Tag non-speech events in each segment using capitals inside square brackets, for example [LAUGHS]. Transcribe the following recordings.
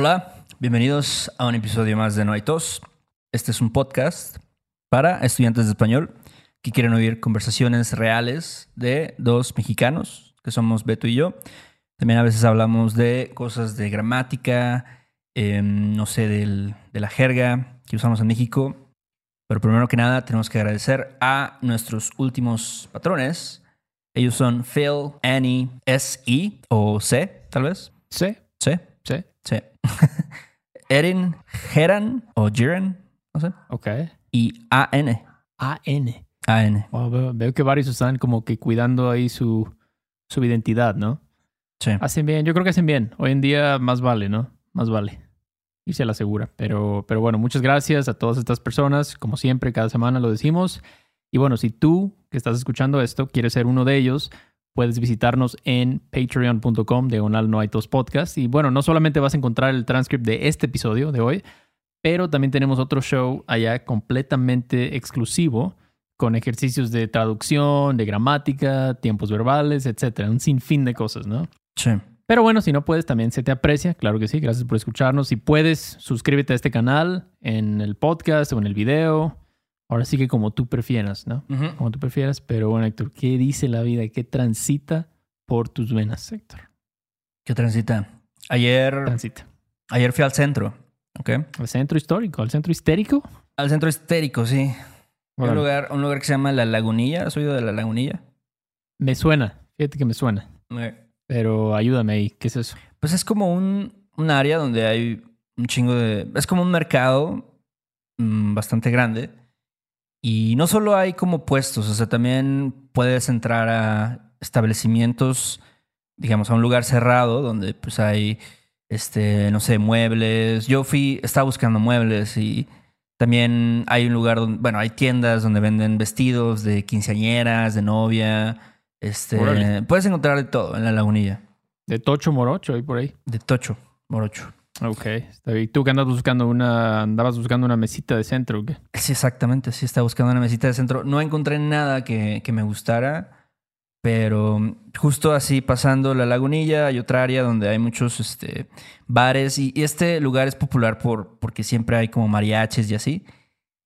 Hola, bienvenidos a un episodio más de No hay tos. Este es un podcast para estudiantes de español que quieren oír conversaciones reales de dos mexicanos, que somos Beto y yo. También a veces hablamos de cosas de gramática, em, no sé, del- de la jerga que usamos en México. Pero primero que nada tenemos que agradecer a nuestros últimos patrones. Ellos son Phil, Annie, S.E. o C, tal vez. Sí, C. sí. Sí. [LAUGHS] Erin, Geran o Jiren, no sé. Ok. Y A-N. A-N. A-N. Wow, veo, veo que varios están como que cuidando ahí su, su identidad, ¿no? Sí. Hacen bien, yo creo que hacen bien. Hoy en día más vale, ¿no? Más vale. Irse a la segura. Pero, pero bueno, muchas gracias a todas estas personas. Como siempre, cada semana lo decimos. Y bueno, si tú que estás escuchando esto quieres ser uno de ellos, puedes visitarnos en patreon.com diagonal no hay tos podcast. Y bueno, no solamente vas a encontrar el transcript de este episodio de hoy, pero también tenemos otro show allá completamente exclusivo con ejercicios de traducción, de gramática, tiempos verbales, etcétera, un sinfín de cosas, ¿no? Sí. Pero bueno, si no puedes, también se te aprecia, claro que sí, gracias por escucharnos. Si puedes, suscríbete a este canal en el podcast o en el video. Ahora sí que como tú prefieras, ¿no? Como tú prefieras, pero bueno, Héctor, ¿qué dice la vida? ¿Qué transita por tus venas, Héctor? ¿Qué transita? Ayer, Transita. ayer fui al centro, ¿ok? ¿Al centro histórico? ¿Al centro histérico? Al centro histérico, sí. Un lugar, un lugar que se llama La Lagunilla. ¿Has oído de La Lagunilla? Me suena, fíjate que me suena, pero ayúdame ahí, ¿qué es eso? Pues es como un, un área donde hay un chingo de... Es como un mercado mm, bastante grande. Y no solo hay como puestos, o sea, también puedes entrar a establecimientos, digamos, a un lugar cerrado donde pues hay, este, no sé, muebles. Yo fui, estaba buscando muebles y también hay un lugar donde, bueno, hay tiendas donde venden vestidos de quinceañeras, de novia. Este, puedes encontrar de todo en la lagunilla. De Tocho Morocho, ahí por ahí. De Tocho, Morocho. Ok, está bien. ¿Tú que andas buscando una, andabas buscando una mesita de centro o qué? Sí, exactamente. Sí, estaba buscando una mesita de centro. No encontré nada que, que me gustara, pero justo así pasando la lagunilla hay otra área donde hay muchos este, bares y, y este lugar es popular por, porque siempre hay como mariachis y así.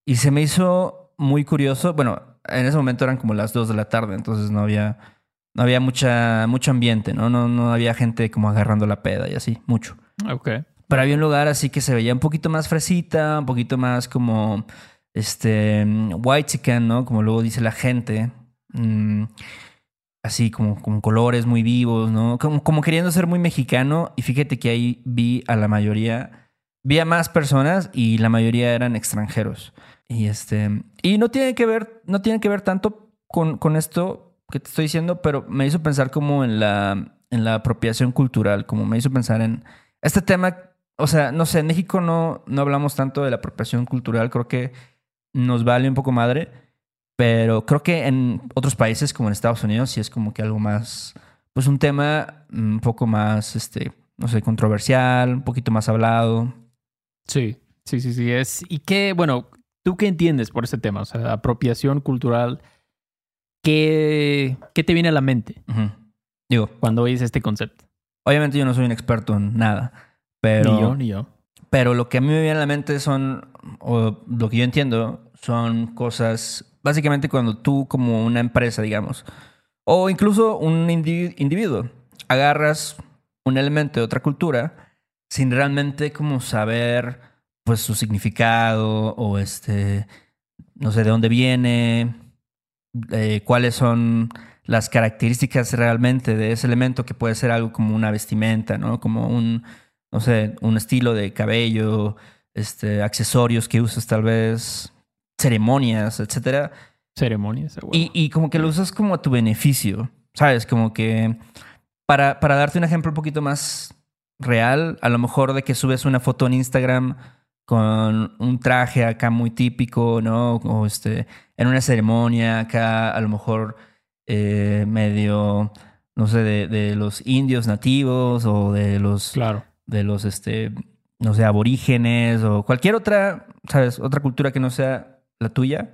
Y se me hizo muy curioso. Bueno, en ese momento eran como las 2 de la tarde, entonces no había, no había mucha, mucho ambiente, ¿no? ¿no? No había gente como agarrando la peda y así, mucho. Ok. Pero había un lugar así que se veía un poquito más fresita, un poquito más como este white chicken, ¿no? Como luego dice la gente. Mm, así como con colores muy vivos, ¿no? Como, como queriendo ser muy mexicano. Y fíjate que ahí vi a la mayoría, vi a más personas y la mayoría eran extranjeros. Y este. Y no tiene que ver, no tiene que ver tanto con, con esto que te estoy diciendo, pero me hizo pensar como en la, en la apropiación cultural, como me hizo pensar en este tema, o sea, no sé, en México no, no hablamos tanto de la apropiación cultural, creo que nos vale un poco madre, pero creo que en otros países como en Estados Unidos sí es como que algo más, pues un tema un poco más, este, no sé, controversial, un poquito más hablado. Sí, sí, sí, sí. Es, ¿Y qué, bueno, tú qué entiendes por ese tema? O sea, apropiación cultural. ¿Qué, qué te viene a la mente. Digo, cuando oyes este concepto? obviamente yo no soy un experto en nada, pero... Ni yo, ni yo. Pero lo que a mí me viene a la mente son, o lo que yo entiendo, son cosas, básicamente cuando tú como una empresa, digamos, o incluso un indi- individuo, agarras un elemento de otra cultura sin realmente como saber pues su significado o este, no sé de dónde viene, eh, cuáles son las características realmente de ese elemento que puede ser algo como una vestimenta, ¿no? Como un, no sé, un estilo de cabello, este, accesorios que usas tal vez, ceremonias, etcétera. Ceremonias. a huevo. Y, y como que lo usas como a tu beneficio, ¿sabes? Como que para, para darte un ejemplo un poquito más real, a lo mejor de que subes una foto en Instagram con un traje acá muy típico, ¿no? O este, en una ceremonia acá, a lo mejor eh, medio, no sé, de, de los indios nativos o de los Claro. De los, este, no sé, aborígenes o cualquier otra, ¿sabes? Otra cultura que no sea la tuya.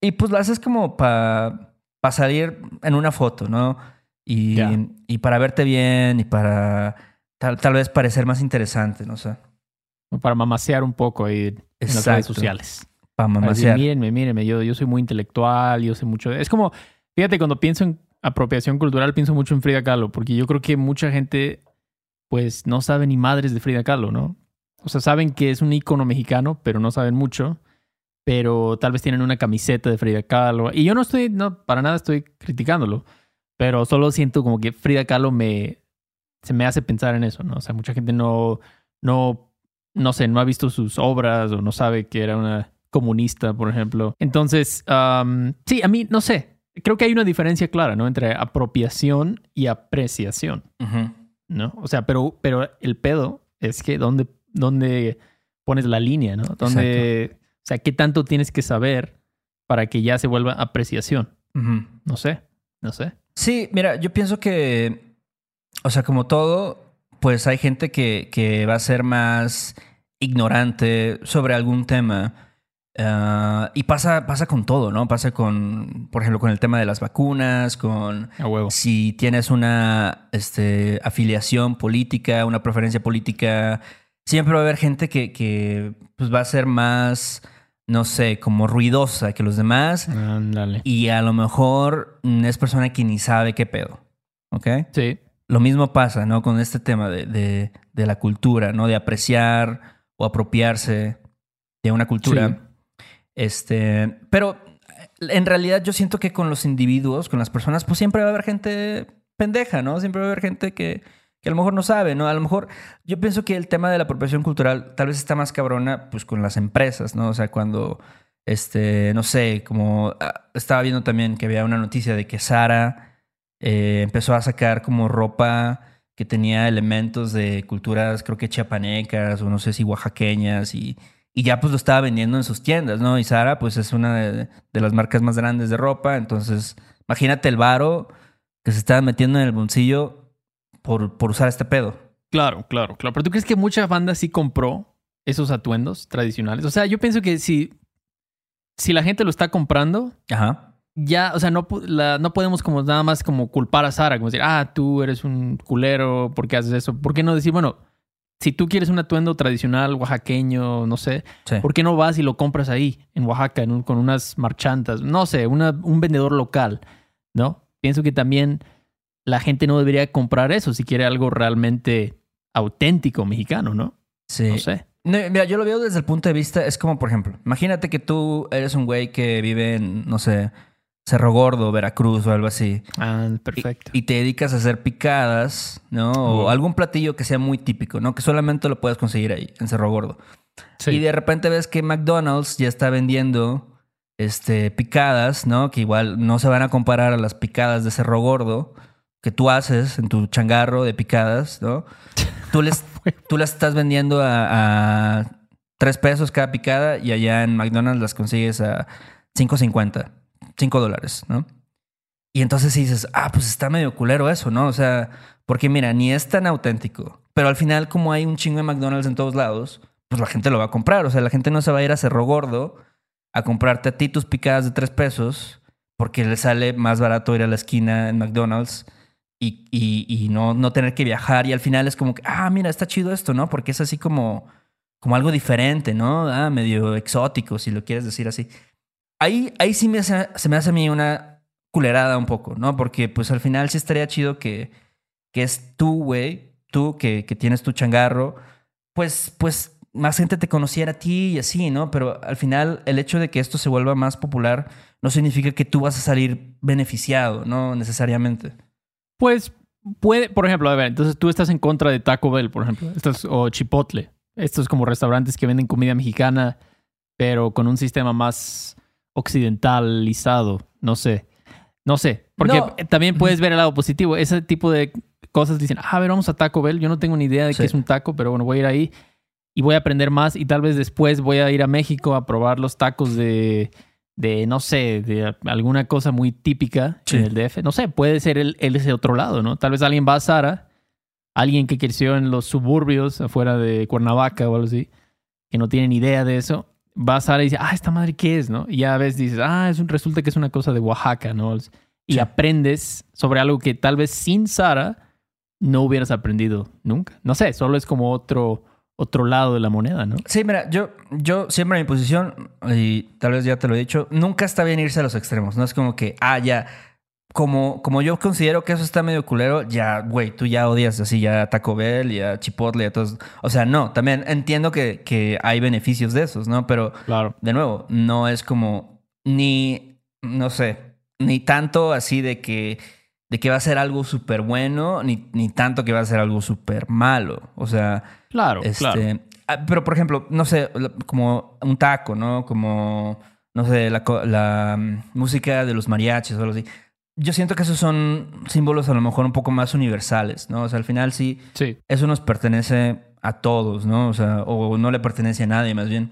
Y pues la haces como para salir en una foto, ¿no? Y, y para verte bien y para tal, tal vez parecer más interesante, no sé. Para mamasear un poco ahí en las redes sociales. Para Para decir, mamasear. mírenme, mírenme, yo, yo soy muy intelectual, yo sé mucho. de-". Es como, fíjate, cuando pienso en apropiación cultural, pienso mucho en Frida Kahlo, porque yo creo que mucha gente, pues, no sabe ni madres de Frida Kahlo, ¿no? O sea, saben que es un ícono mexicano, pero no saben mucho. Pero tal vez tienen una camiseta de Frida Kahlo. Y yo no estoy, no, para nada estoy criticándolo. Pero solo siento como que Frida Kahlo me, se me hace pensar en eso, ¿no? O sea, mucha gente no, no, no sé, no ha visto sus obras o no sabe que era una comunista, por ejemplo. Entonces, am, sí, a mí, no sé, creo que hay una diferencia clara, ¿no? Entre apropiación y apreciación. ¿No? O sea, pero, pero el pedo es que dónde, dónde pones la línea, ¿no? Dónde, o sea, ¿qué tanto tienes que saber para que ya se vuelva apreciación? No sé, no sé. Sí, mira, yo pienso que, o sea, como todo, pues hay gente que, que va a ser más ignorante sobre algún tema. Ah, y pasa, pasa con todo, ¿no? Pasa con, por ejemplo, con el tema de las vacunas, con A huevo. si tienes una este, afiliación política, una preferencia política, siempre va a haber gente que, que pues, va a ser más, no sé, como ruidosa que los demás. Ándale. Y a lo mejor es persona que ni sabe qué pedo. ¿Ok? Sí, Lo mismo pasa, ¿no? Con este tema de, de- de la cultura, ¿no? De apreciar o apropiarse de una cultura. Este. Pero en realidad yo siento que con los individuos, con las personas, pues siempre va a haber gente pendeja, ¿no? Siempre va a haber gente que, que a lo mejor no sabe, ¿no? A lo mejor yo pienso que el tema de la apropiación cultural tal vez está más cabrona, pues con las empresas, ¿no? O sea, cuando, este, no sé, como ah, estaba viendo también que había una noticia de que Sara eh, empezó a sacar como ropa que tenía elementos de culturas, creo que chiapanecas o no sé si oaxaqueñas y, y ya pues lo estaba vendiendo en sus tiendas, ¿no? Y Sara pues es una de, de las marcas más grandes de ropa, entonces imagínate el varo que se estaba metiendo en el bolsillo por, por usar este pedo. Claro, claro, claro. Pero tú crees que mucha banda sí compró esos atuendos tradicionales? O sea, yo pienso que si, si la gente lo está comprando, Ajá. ya, o sea, no, la- no podemos como nada más como culpar a Sara, como decir, ah, tú eres un culero, ¿por qué haces eso? ¿Por qué no decir, bueno, si tú quieres un atuendo tradicional oaxaqueño, no sé, Sí. ¿por qué no vas y lo compras ahí, en Oaxaca, en un- con unas marchantas? No sé, una- un vendedor local, ¿no? Pienso que también la gente no debería comprar eso si quiere algo realmente auténtico mexicano, ¿no? Sí. No sé. Mira, yo lo veo desde el punto de vista, es como, por ejemplo, imagínate que tú eres un güey que vive en, no sé, Cerro Gordo, Veracruz o algo así. Ah, perfecto. Y, te dedicas a hacer picadas, ¿no? O algún platillo que sea muy típico, ¿no? Que solamente lo puedes conseguir ahí, en Cerro Gordo. Sí. Y de repente ves que McDonald's ya está vendiendo este, picadas, ¿no? Que igual no se van a comparar a las picadas de Cerro Gordo que tú haces en tu changarro de picadas, ¿no? [LAUGHS] Tú les, tú las estás vendiendo a, a 3 pesos cada picada y allá en McDonald's las consigues a 5.50, 5 dólares, ¿no? Y entonces dices, ah, pues está medio culero eso, ¿no? O sea, porque mira, ni es tan auténtico, pero al final como hay un chingo de McDonald's en todos lados, pues la gente lo va a comprar. O sea, la gente no se va a ir a Cerro Gordo a comprarte a ti tus picadas de 3 pesos porque le sale más barato ir a la esquina en McDonald's y, y- no, no tener que viajar. Y al final es como que, ah, mira, está chido esto, ¿no? Porque es así como, como algo diferente, ¿no? Ah, medio exótico, si lo quieres decir así. Ahí, ahí sí me se me hace a mí una culerada un poco, ¿no? Porque pues al final sí estaría chido que, que es tú, güey, tú que, que tienes tu changarro, pues, pues más gente te conociera a ti y así, ¿no? Pero al final el hecho de que esto se vuelva más popular no significa que tú vas a salir beneficiado, no necesariamente. Pues puede, por ejemplo, a ver, entonces tú estás en contra de Taco Bell, por ejemplo, o Chipotle, estos como restaurantes que venden comida mexicana, pero con un sistema más occidentalizado, no sé, no sé, porque No. también puedes ver el lado positivo, ese tipo de cosas dicen, ah, a ver, vamos a Taco Bell, yo no tengo ni idea de Sí. qué es un taco, pero bueno, voy a ir ahí y voy a aprender más y tal vez después voy a ir a México a probar los tacos de, de no sé, de alguna cosa muy típica Sí. en el DF. No sé, puede ser el, el ese otro lado, ¿no? Tal vez alguien va a Sara, alguien que creció en los suburbios afuera de Cuernavaca o algo así, que no tiene ni idea de eso, va a Sara y dice, ah, esta madre qué es, ¿no? Y ya ves, dices, ah, es un, resulta que es una cosa de Oaxaca, ¿no? Y Sí. aprendes sobre algo que tal vez sin Sara no hubieras aprendido nunca. No sé, solo es como otro, otro lado de la moneda, ¿no? Sí, mira, yo, yo siempre en mi posición, y tal vez ya te lo he dicho, nunca está bien irse a los extremos. No es como que, ah, ya, como, como yo considero que eso está medio culero, ya, güey, tú ya odias así ya a Taco Bell y a Chipotle y a todos. O sea, no, también entiendo que, que hay beneficios de esos, ¿no? Pero, Claro. de nuevo, no es como ni, no sé, ni tanto así de que, de que va a ser algo súper bueno, ni, ni tanto que va a ser algo súper malo. O sea, Claro, este, claro. ah, pero por ejemplo, no sé, como un taco, ¿no? Como, no sé, la, la, mm, música de los mariachis o algo así. Yo siento que esos son símbolos a lo mejor un poco más universales, ¿no? O sea, al final sí, Sí, eso nos pertenece a todos, ¿no? O sea, o no le pertenece a nadie más bien.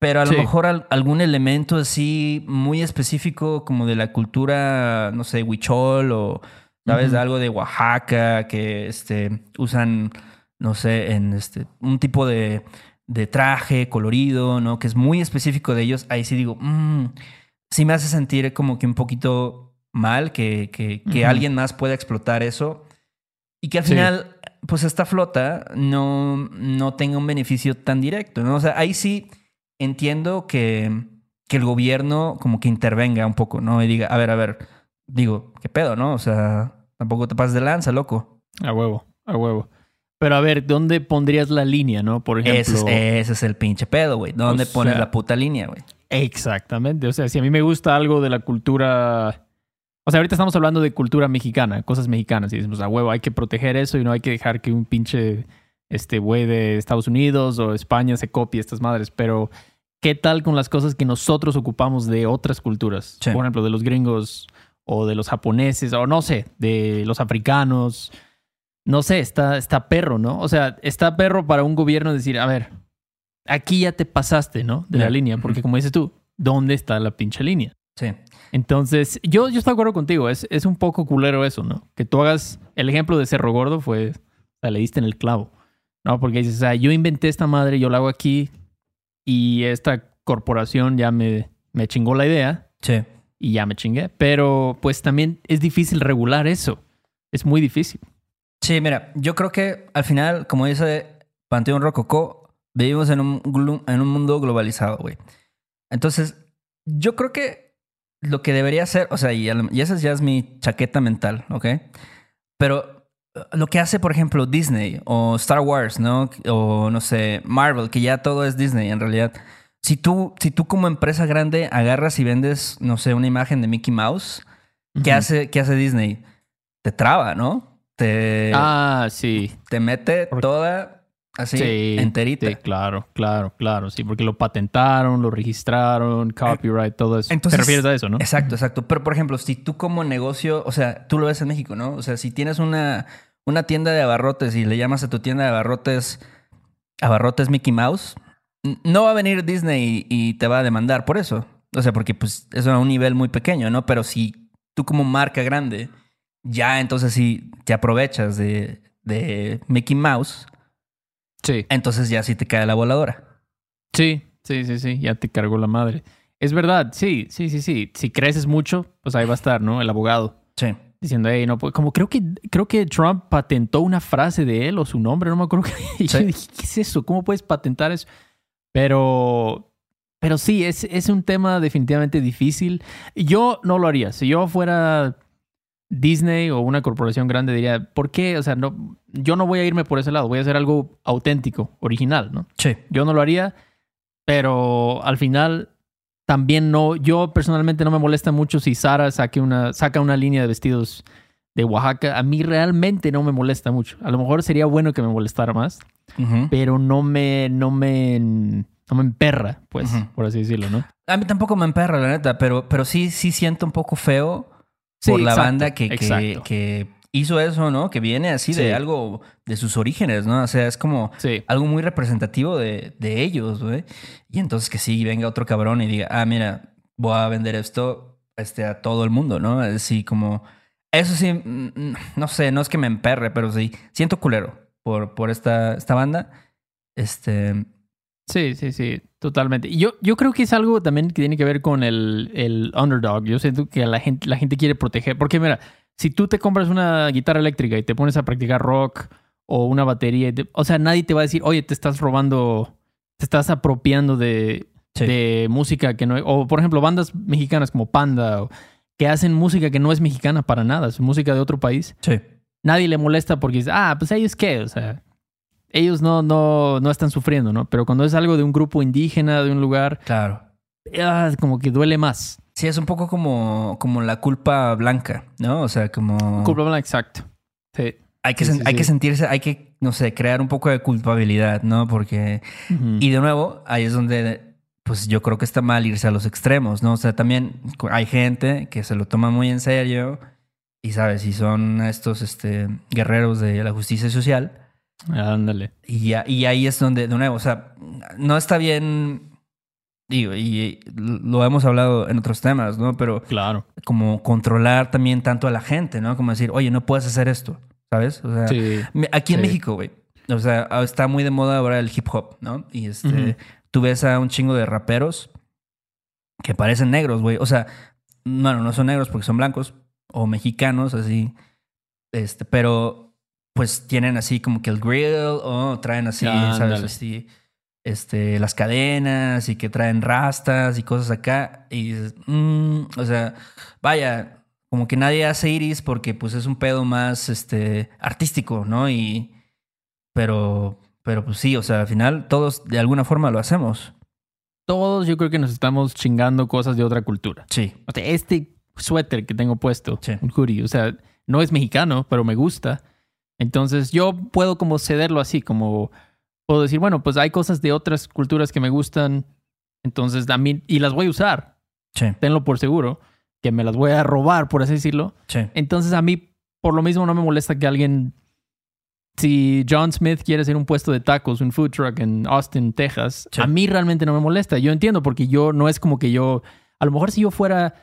Pero a lo Sí. mejor al- algún elemento así muy específico como de la cultura, no sé, huichol o, ¿sabes? De algo de Oaxaca que este, usan, no sé, en este, un tipo de, de traje colorido, ¿no? Que es muy específico de ellos. Ahí sí digo, mm, sí me hace sentir como que un poquito mal que, que, alguien más pueda explotar eso y que al Sí. final, pues esta flota no, no tenga un beneficio tan directo, ¿no? O sea, ahí sí entiendo que, que el gobierno como que intervenga un poco, ¿no? Y diga, a ver, a ver, digo, ¿qué pedo, no? O sea, tampoco te pases de lanza, loco. a huevo, a huevo. Pero a ver, ¿dónde pondrías la línea, no? Por ejemplo. Ese es, ese es el pinche pedo, güey. ¿Dónde O pones sea- la puta línea, güey? Exactamente. O sea, si a mí me gusta algo de la cultura. O sea, ahorita estamos hablando de cultura mexicana, cosas mexicanas. Y decimos, a huevo, hay que proteger eso y no hay que dejar que un pinche este güey de Estados Unidos o España se copie estas madres. Pero, ¿qué tal con las cosas que nosotros ocupamos de otras culturas? Sí. Por ejemplo, de los gringos o de los japoneses o no sé, de los africanos. No sé, está, está perro, ¿no? O sea, está perro para un gobierno decir, a ver, aquí ya te pasaste, ¿no? De la línea, porque como dices tú, ¿dónde está la pinche línea? Sí. Entonces, yo, yo estoy de acuerdo contigo, es, es un poco culero eso, ¿no? Que tú hagas, el ejemplo de Cerro Gordo fue, o sea, le diste en el clavo, ¿no? Porque dices, o sea, yo inventé esta madre, yo la hago aquí y esta corporación ya me, me chingó la idea Sí. y ya me chingué. Pero pues también es difícil regular eso, es muy difícil. Sí, mira, yo creo que al final, como dice Panteón Rococó, vivimos en un, en un mundo globalizado, güey. Entonces, yo creo que lo que debería ser, o sea, y, esa ya es mi chaqueta mental, ¿ok? Pero eh, lo que hace, por ejemplo, Disney o Star Wars, ¿no? O no sé, Marvel, que ya todo es Disney en realidad. Si tú, si tú como empresa grande agarras y vendes, no sé, una imagen de Mickey Mouse, ¿qué, hace, ¿qué hace Disney? Te traba, ¿no? Te, Ah, sí. te mete toda así, Sí, enterita. Sí, claro, claro, claro. Sí, porque lo patentaron, lo registraron, copyright, todo eso. Entonces- Te refieres a eso, ¿no? Exacto, exacto. Pero, por ejemplo, si tú como negocio, o sea, tú lo ves en México, ¿no? O sea, si tienes una, una tienda de abarrotes y le llamas a tu tienda de abarrotes abarrotes Mickey Mouse, no va a venir Disney y, y te va a demandar por eso. O sea, porque pues eso a un nivel muy pequeño, ¿no? Pero si tú como marca grande, ya entonces sí te aprovechas de, de Mickey Mouse, Sí. entonces ya sí te cae la voladora. Sí, sí, sí, sí. Ya te cargó la madre. Es verdad, sí, sí, sí, sí. Si creces mucho, pues ahí va a estar, ¿no? El abogado Sí. diciendo, hey, no, puedo-". como creo que creo que Trump patentó una frase de él o su nombre, no me acuerdo. [LAUGHS] y yo Sí. dije, ¿qué es eso? ¿Cómo puedes patentar eso? Pero, pero sí, es, es un tema definitivamente difícil. Yo no lo haría. Si yo fuera Disney o una corporación grande, diría, ¿por qué? O sea, no, yo no voy a irme por ese lado. Voy a hacer algo auténtico, original, ¿no? Sí. Yo no lo haría, pero al final también no, yo personalmente no me molesta mucho si Sara saque una, saca una línea de vestidos de Oaxaca. A mí realmente no me molesta mucho. A lo mejor sería bueno que me molestara más, Ujú. pero no me, no me, no me emperra, pues, Ujú. por así decirlo, ¿no? A mí tampoco me emperra, la neta, pero, pero sí, sí siento un poco feo Sí, por la exacto, banda que, que, que hizo eso, ¿no? Que viene así Sí. de algo de sus orígenes, ¿no? O sea, es como Sí, algo muy representativo de, de ellos, güey. Y entonces que sí venga otro cabrón y diga, ah, mira, voy a vender esto este, a todo el mundo, ¿no? Así como... Eso sí, mm, mm, no sé, no es que me emperre, pero sí, siento culero por, por esta, esta banda. Este... sí, sí, sí, totalmente. Yo, yo creo que es algo también que tiene que ver con el, el underdog. Yo siento que la gente, la gente quiere proteger, porque mira, si tú te compras una guitarra eléctrica y te pones a practicar rock o una batería, y te- o sea, nadie te va a decir, oye, te estás robando, te estás apropiando de, Sí. de música que no o por ejemplo, bandas mexicanas como Panda, o- que hacen música que no es mexicana para nada, es música de otro país. Sí. Nadie le molesta porque dice, ah, pues ellos qué, o sea, ellos no, no, no están sufriendo, ¿no? Pero cuando es algo de un grupo indígena, de un lugar, Claro. ah, como que duele más. Sí, es un poco como, como la culpa blanca, ¿no? O sea, como... Culpa blanca, exacto. Sí. Hay que, Sí, sen- sí, hay sí. que sentirse, hay que, no sé, crear un poco de culpabilidad, ¿no? Porque... Y de nuevo, ahí es donde, pues yo creo que está mal irse a los extremos, ¿no? O sea, también hay gente que se lo toma muy en serio y, ¿sabes? Y son estos este, guerreros de la justicia social. Ándale. Y, ya- y ahí es donde, de nuevo, o sea, no está bien, y lo hemos hablado en otros temas, ¿no? Pero Claro. como controlar también tanto a la gente, ¿no? Como decir, oye, no puedes hacer esto, ¿sabes? O sea, Sí. Aquí en Sí. México, güey. O sea, está muy de moda ahora el hip hop, ¿no? Y este, tú ves a un chingo de raperos que parecen negros, güey. O sea, bueno, no son negros porque son blancos o mexicanos, así. Este, pero pues tienen así como que el grill o traen así, ¿sabes? Ándale. Así, este, las cadenas y que traen rastas y cosas acá. Y dices, mm, o sea, vaya, como que nadie hace iris porque pues es un pedo más este artístico, ¿no? Y pero pero pues sí, o sea, al final todos de alguna forma lo hacemos. Todos yo creo que nos estamos chingando cosas de otra cultura. Sí. O sea, este suéter que tengo puesto, Sí. un hoodie, o sea, no es mexicano, pero me gusta. Entonces yo puedo como cederlo así, como puedo decir, bueno, pues hay cosas de otras culturas que me gustan, entonces a mí, y las voy a usar, Sí. tenlo por seguro, que me las voy a robar, por así decirlo. Sí. Entonces a mí, por lo mismo, no me molesta que alguien, si John Smith quiere hacer un puesto de tacos, un food truck en Austin, Texas, Sí. a mí realmente no me molesta. Yo entiendo porque yo no es como que yo, a lo mejor si yo fuera,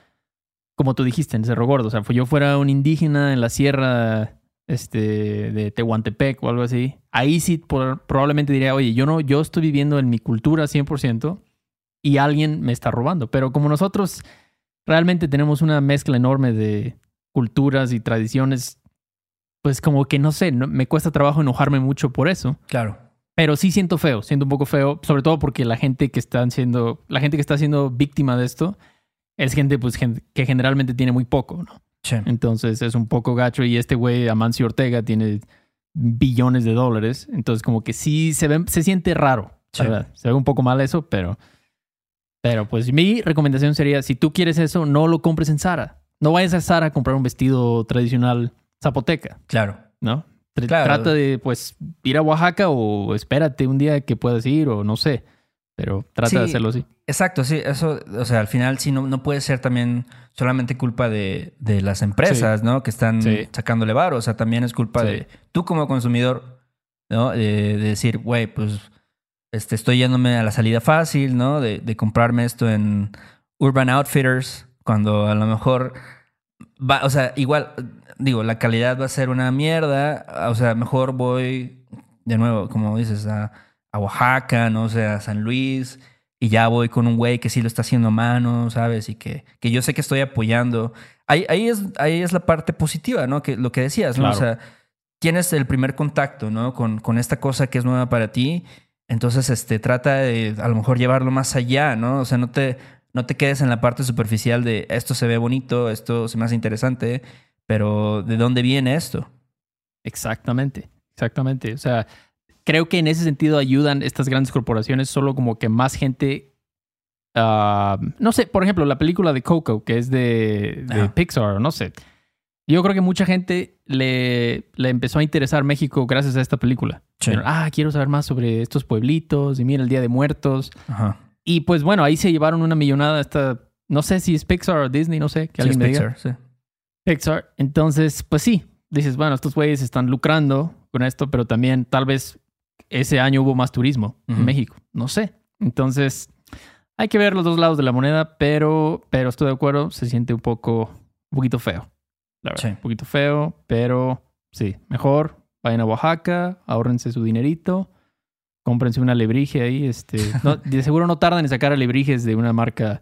como tú dijiste, en Cerro Gordo, o sea, si yo fuera un indígena en la sierra este, de Tehuantepec o algo así, ahí sí por- probablemente diría, oye, yo no, yo estoy viviendo en mi cultura 100% y alguien me está robando. Pero como nosotros realmente tenemos una mezcla enorme de culturas y tradiciones, pues como que no sé, no- me cuesta trabajo enojarme mucho por eso. Claro. Pero sí siento feo, siento un poco feo, sobre todo porque la gente que está siendo, la gente que está siendo víctima de esto es gente pues que generalmente tiene muy poco, ¿no? Sí. Entonces es un poco gacho y este güey Amancio Ortega tiene billones de dólares, entonces como que sí se ve, se siente raro, Sí. ¿verdad? Se ve un poco mal eso, pero pero pues mi recomendación sería si tú quieres eso, no lo compres en Zara. No vayas a Zara a comprar un vestido tradicional zapoteca, Claro. ¿no? Claro. Trata de, pues, ir a Oaxaca o espérate un día que puedas ir o no sé. Pero trata de hacerlo así. Exacto, sí, eso, o sea, al final sí no, no puede ser también solamente culpa de, de las empresas, ¿no? Que están Sí. sacándole varo, o sea, también es culpa de tú como consumidor, ¿no? De, de decir, güey, pues este, estoy yéndome a la salida fácil, ¿no? De, de comprarme esto en Urban Outfitters, cuando a lo mejor va, o sea, igual, digo, la calidad va a ser una mierda, o sea, mejor voy de nuevo, como dices, a, a Oaxaca, no sé, a San Luis, y ya voy con un güey que sí lo está haciendo a mano, ¿sabes? Y que, que yo sé que estoy apoyando. Ahí, ahí, es, ahí es la parte positiva, ¿no? Que, lo que decías, ¿no? Claro. O sea, tienes el primer contacto, ¿no? Con, con esta cosa que es nueva para ti. Entonces, este, trata de a lo mejor llevarlo más allá, ¿no? O sea, no te, no te quedes en la parte superficial de esto se ve bonito, esto se me hace interesante, pero ¿de dónde viene esto? Exactamente, exactamente. O sea, creo que en ese sentido ayudan estas grandes corporaciones solo como que más gente... ah, no sé, por ejemplo, la película de Coco, que es de. Pixar, no sé. Yo creo que mucha gente le, le empezó a interesar México gracias a esta película. Sí. Ah, quiero saber más sobre estos pueblitos y mira el Día de Muertos. Ajá. Y pues bueno, ahí se llevaron una millonada esta, no sé si es Pixar o Disney, no sé, que Sí, alguien me diga. Pixar, sí. Pixar. Entonces, pues sí, dices, bueno, estos güeyes están lucrando con esto, pero también tal vez ese año hubo más turismo en México, no sé. Entonces, hay que ver los dos lados de la moneda, pero, pero estoy de acuerdo, se siente un poco, un poquito feo. La verdad, Sí. un poquito feo, pero sí, mejor vayan a Oaxaca, ahórrense su dinerito, cómprense una alebrije ahí, este, no, de seguro no tardan en sacar alebrijes de una marca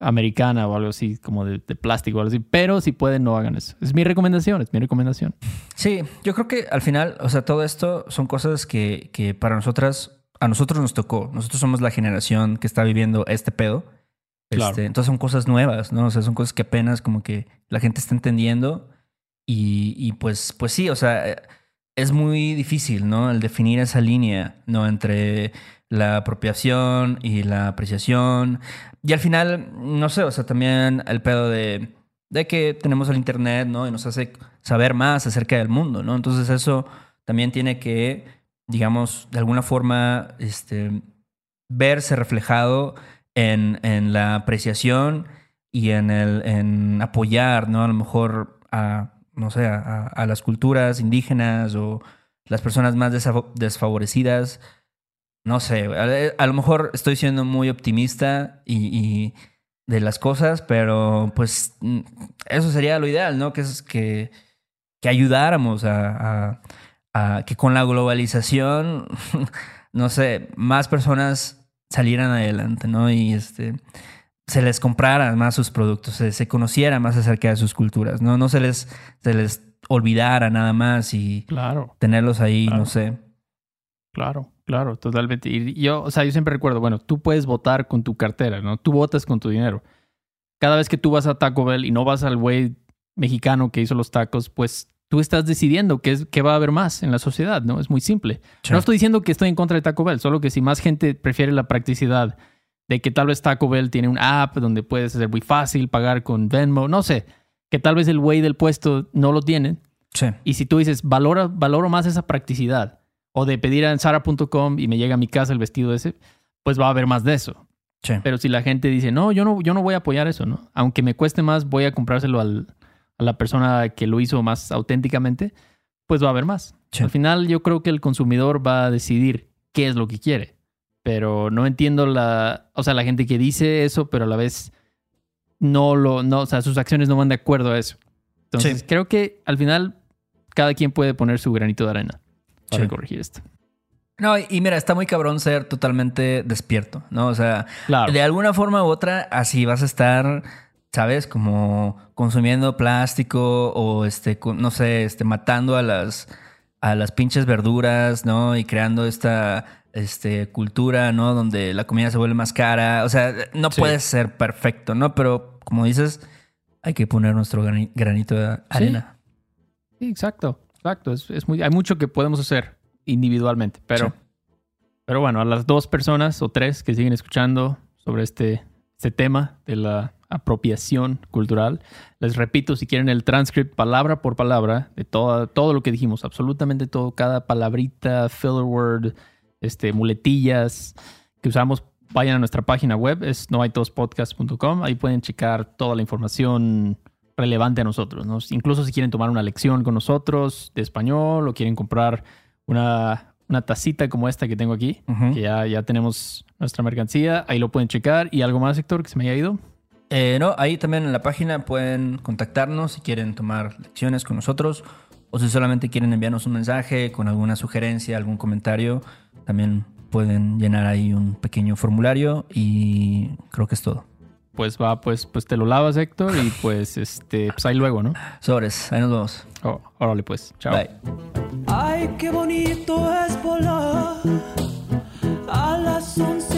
americana o algo así, como de, plástico o algo así. Pero si pueden, no hagan eso. Es mi recomendación, es mi recomendación. Sí, yo creo que al final, o sea, todo esto son cosas que, que para nosotras, a nosotros nos tocó. Nosotros somos la generación que está viviendo este pedo. Este, entonces son cosas nuevas, ¿no? O sea, son cosas que apenas como que la gente está entendiendo. Y, y pues, pues sí, o sea, es muy difícil, ¿no? El definir esa línea, ¿no? Entre la apropiación y la apreciación. Y al final, no sé, o sea, también el pedo de, de que tenemos el Internet, ¿no? Y nos hace saber más acerca del mundo, ¿no? Entonces eso también tiene que, digamos, de alguna forma, este, verse reflejado en, en la apreciación y en, el, en apoyar, ¿no? A lo mejor a, no sé, a, a las culturas indígenas o las personas más desfavorecidas no sé, a, lo mejor estoy siendo muy optimista y, de las cosas, pero pues mm, eso sería lo ideal, ¿no? Que es que, que ayudáramos a, a, que con la globalización, [LAUGHS] no sé, más personas salieran adelante, ¿no? Y este se les compraran más sus productos, se, se conociera más acerca de sus culturas, ¿no? No se les, se les olvidara nada más y claro. tenerlos ahí, no sé. Claro. Claro, totalmente. Y yo, o sea, yo siempre recuerdo, bueno, tú puedes votar con tu cartera, ¿no? Tú votas con tu dinero. Cada vez que tú vas a Taco Bell y no vas al güey mexicano que hizo los tacos, pues tú estás decidiendo qué, es, qué va a haber más en la sociedad, ¿no? Es muy simple. No estoy diciendo que estoy en contra de Taco Bell, solo que si más gente prefiere la practicidad de que tal vez Taco Bell tiene un app donde puedes hacer muy fácil pagar con Venmo, no sé, que tal vez el güey del puesto no lo tiene. Sí. Y si tú dices, valora, valoro más esa practicidad o de pedir en Sara.com y me llega a mi casa el vestido ese, pues va a haber más de eso. Pero si la gente dice, no, yo no, yo no voy a apoyar eso, ¿no? Aunque me cueste más, voy a comprárselo al, a la persona que lo hizo más auténticamente, pues va a haber más. Al final yo creo que el consumidor va a decidir qué es lo que quiere. Pero no entiendo la, o sea, la gente que dice eso, pero a la vez no lo, no, o sea, sus acciones no van de acuerdo a eso. Entonces creo que al final cada quien puede poner su granito de arena para corregir esto. No, y mira, está muy cabrón ser totalmente despierto, ¿no? O sea, de alguna forma u otra, así vas a estar, ¿sabes? Como consumiendo plástico o, este, no sé, este, matando a las, a las pinches verduras, ¿no? Y creando esta este, cultura, ¿no? Donde la comida se vuelve más cara. O sea, no puede ser perfecto, ¿no? Pero como dices, hay que poner nuestro granito de arena. sí exacto. Exacto, es, muy, hay mucho que podemos hacer individualmente, pero, pero bueno, a las dos personas o tres que siguen escuchando sobre este, este tema de la apropiación cultural, les repito, si quieren el transcript palabra por palabra de todo, todo lo que dijimos, absolutamente todo, cada palabrita, filler word, este, muletillas que usamos, vayan a nuestra página web, es noaitospodcast.com, ahí pueden checar toda la información relevante a nosotros. ¿no? Incluso si quieren tomar una lección con nosotros de español o quieren comprar una, una tacita como esta que tengo aquí, que ya, ya tenemos nuestra mercancía, ahí lo pueden checar. ¿Y algo más, Héctor, que se me haya ido? Eh, no, ahí también en la página pueden contactarnos si quieren tomar lecciones con nosotros o si solamente quieren enviarnos un mensaje con alguna sugerencia, algún comentario, también pueden llenar ahí un pequeño formulario y creo que es todo pues va, pues, pues te lo lavas, Héctor, y [LAUGHS] pues este, pues ahí luego, ¿no? Sobres, ahí nos vemos. Oh, órale pues, chao. Bye. Ay, qué bonito es volar a las 11